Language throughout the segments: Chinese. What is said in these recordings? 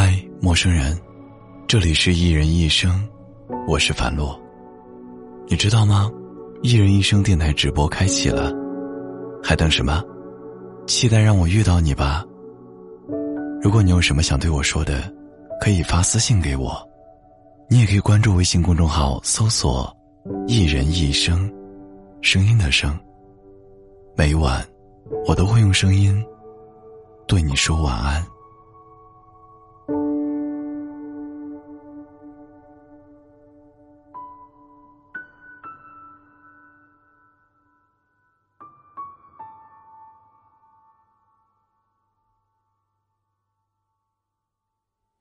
嗨，陌生人，这里是一人一生，我是樊洛。你知道吗？一人一生电台直播开启了，还等什么？期待让我遇到你吧。如果你有什么想对我说的，可以发私信给我。你也可以关注微信公众号，搜索“一人一生”，声音的声。每晚，我都会用声音对你说晚安。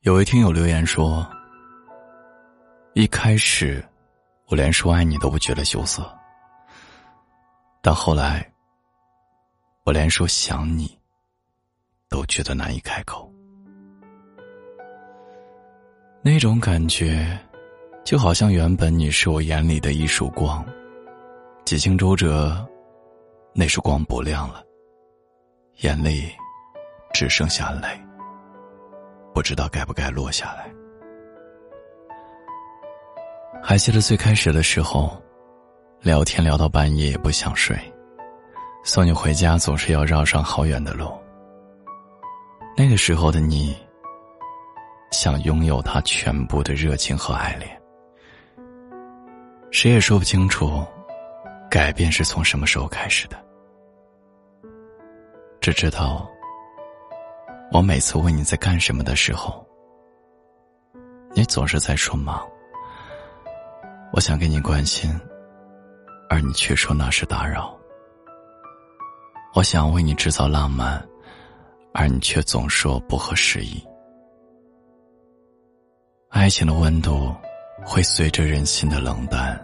有位听友留言说：“一开始，我连说爱你都不觉得羞涩，但后来，我连说想你，都觉得难以开口。那种感觉，就好像原本你是我眼里的一束光，几经周折，那束光不亮了，眼里只剩下泪。”不知道该不该落下来。还记得最开始的时候，聊天聊到半夜也不想睡，送你回家总是要绕上好远的路。那个时候的你，想拥有他全部的热情和爱恋。谁也说不清楚，改变是从什么时候开始的，只知道。我每次问你在干什么的时候，你总是在说忙。我想给你关心，而你却说那是打扰。我想为你制造浪漫，而你却总说不合时宜。爱情的温度会随着人心的冷淡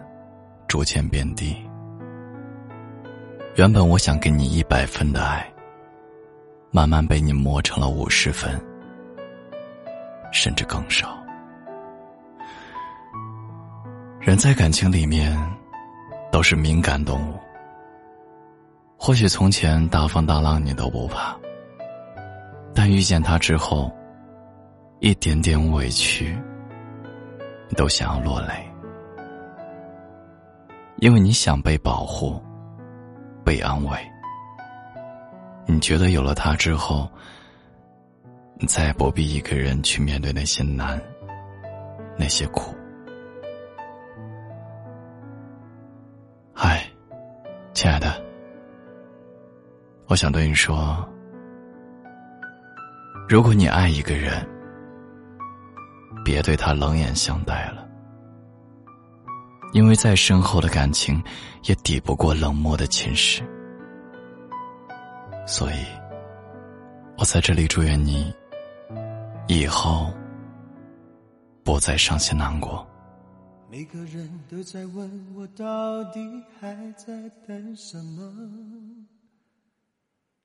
逐渐变低。原本我想给你一百分的爱。慢慢被你磨成了五十分，甚至更少。人在感情里面都是敏感动物。或许从前大风大浪你都不怕，但遇见他之后，一点点委屈，你都想要落泪，因为你想被保护，被安慰。你觉得有了他之后，你再也不必一个人去面对那些难，那些苦。嗨，亲爱的，我想对你说，如果你爱一个人，别对他冷眼相待了，因为再深厚的感情，也抵不过冷漠的侵蚀。所以，我在这里祝愿你以后不再伤心难过。每个人都在问我，到底还在等什么？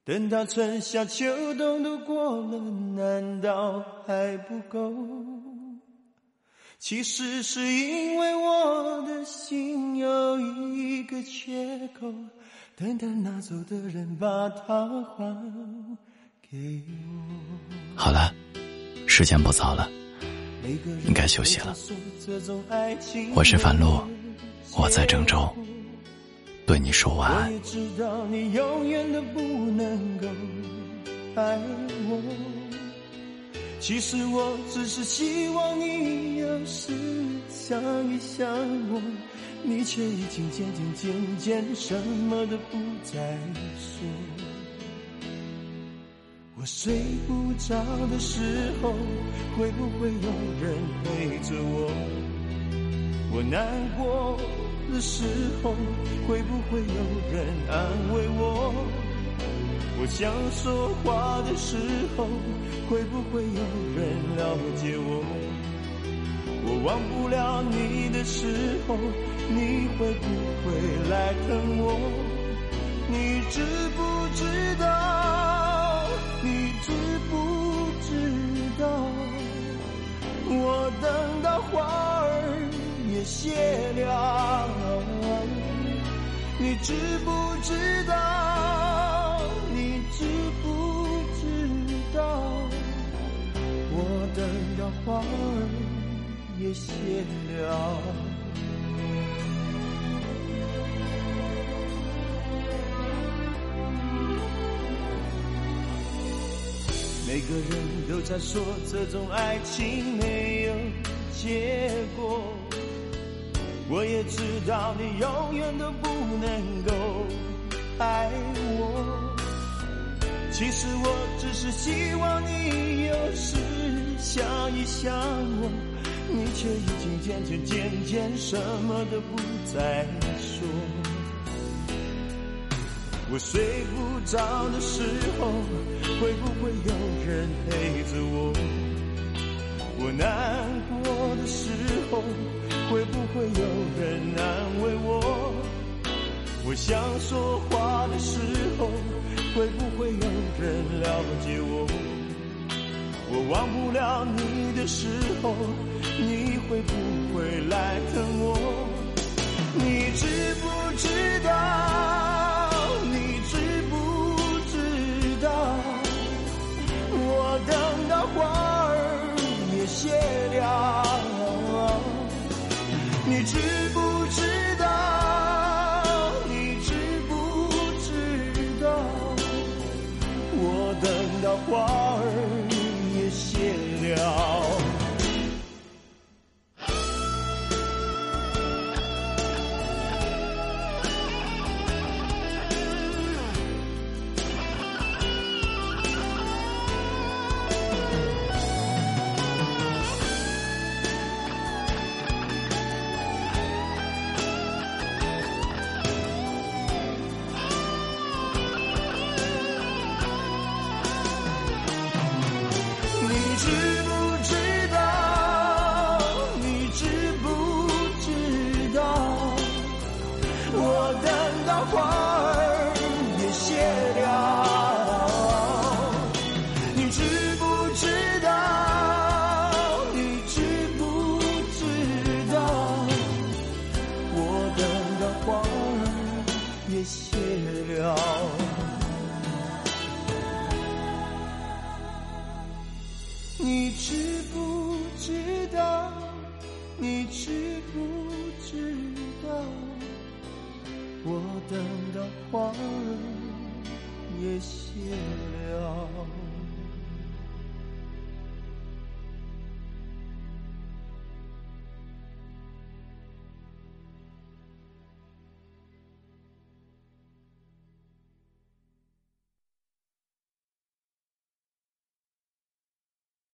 等到春夏秋冬都过了，难道还不够？其实是因为我的心有一个缺口。等等，拿走的人把它还给我。好了，时间不早了，应该休息了。我是樊洛，我在郑州，对你说晚安。我也知道你永远都不能够爱我，其实我只是希望你有时想一想我。你却已经渐渐渐渐什么都不再说。我睡不着的时候，会不会有人陪着我？我难过的时候，会不会有人安慰我？我想说话的时候，会不会有人了解我？我忘不了你的时候，你会不会来疼我？你知不知道？你知不知道？我等到花儿也谢了，你知不知道？等到花儿也谢了。每个人都在说这种爱情没有结果，我也知道你永远都不能够爱我。其实我只是希望你有时一想我，你却已经渐渐渐渐什么都不再说。我睡不着的时候，会不会有人陪着我？我难过的时候，会不会有人安慰我？我想说话的时候，会不会有人了解我？我忘不了你的时候，你会不会来疼我？你知不知道？你知不知道？我等到花儿也谢了。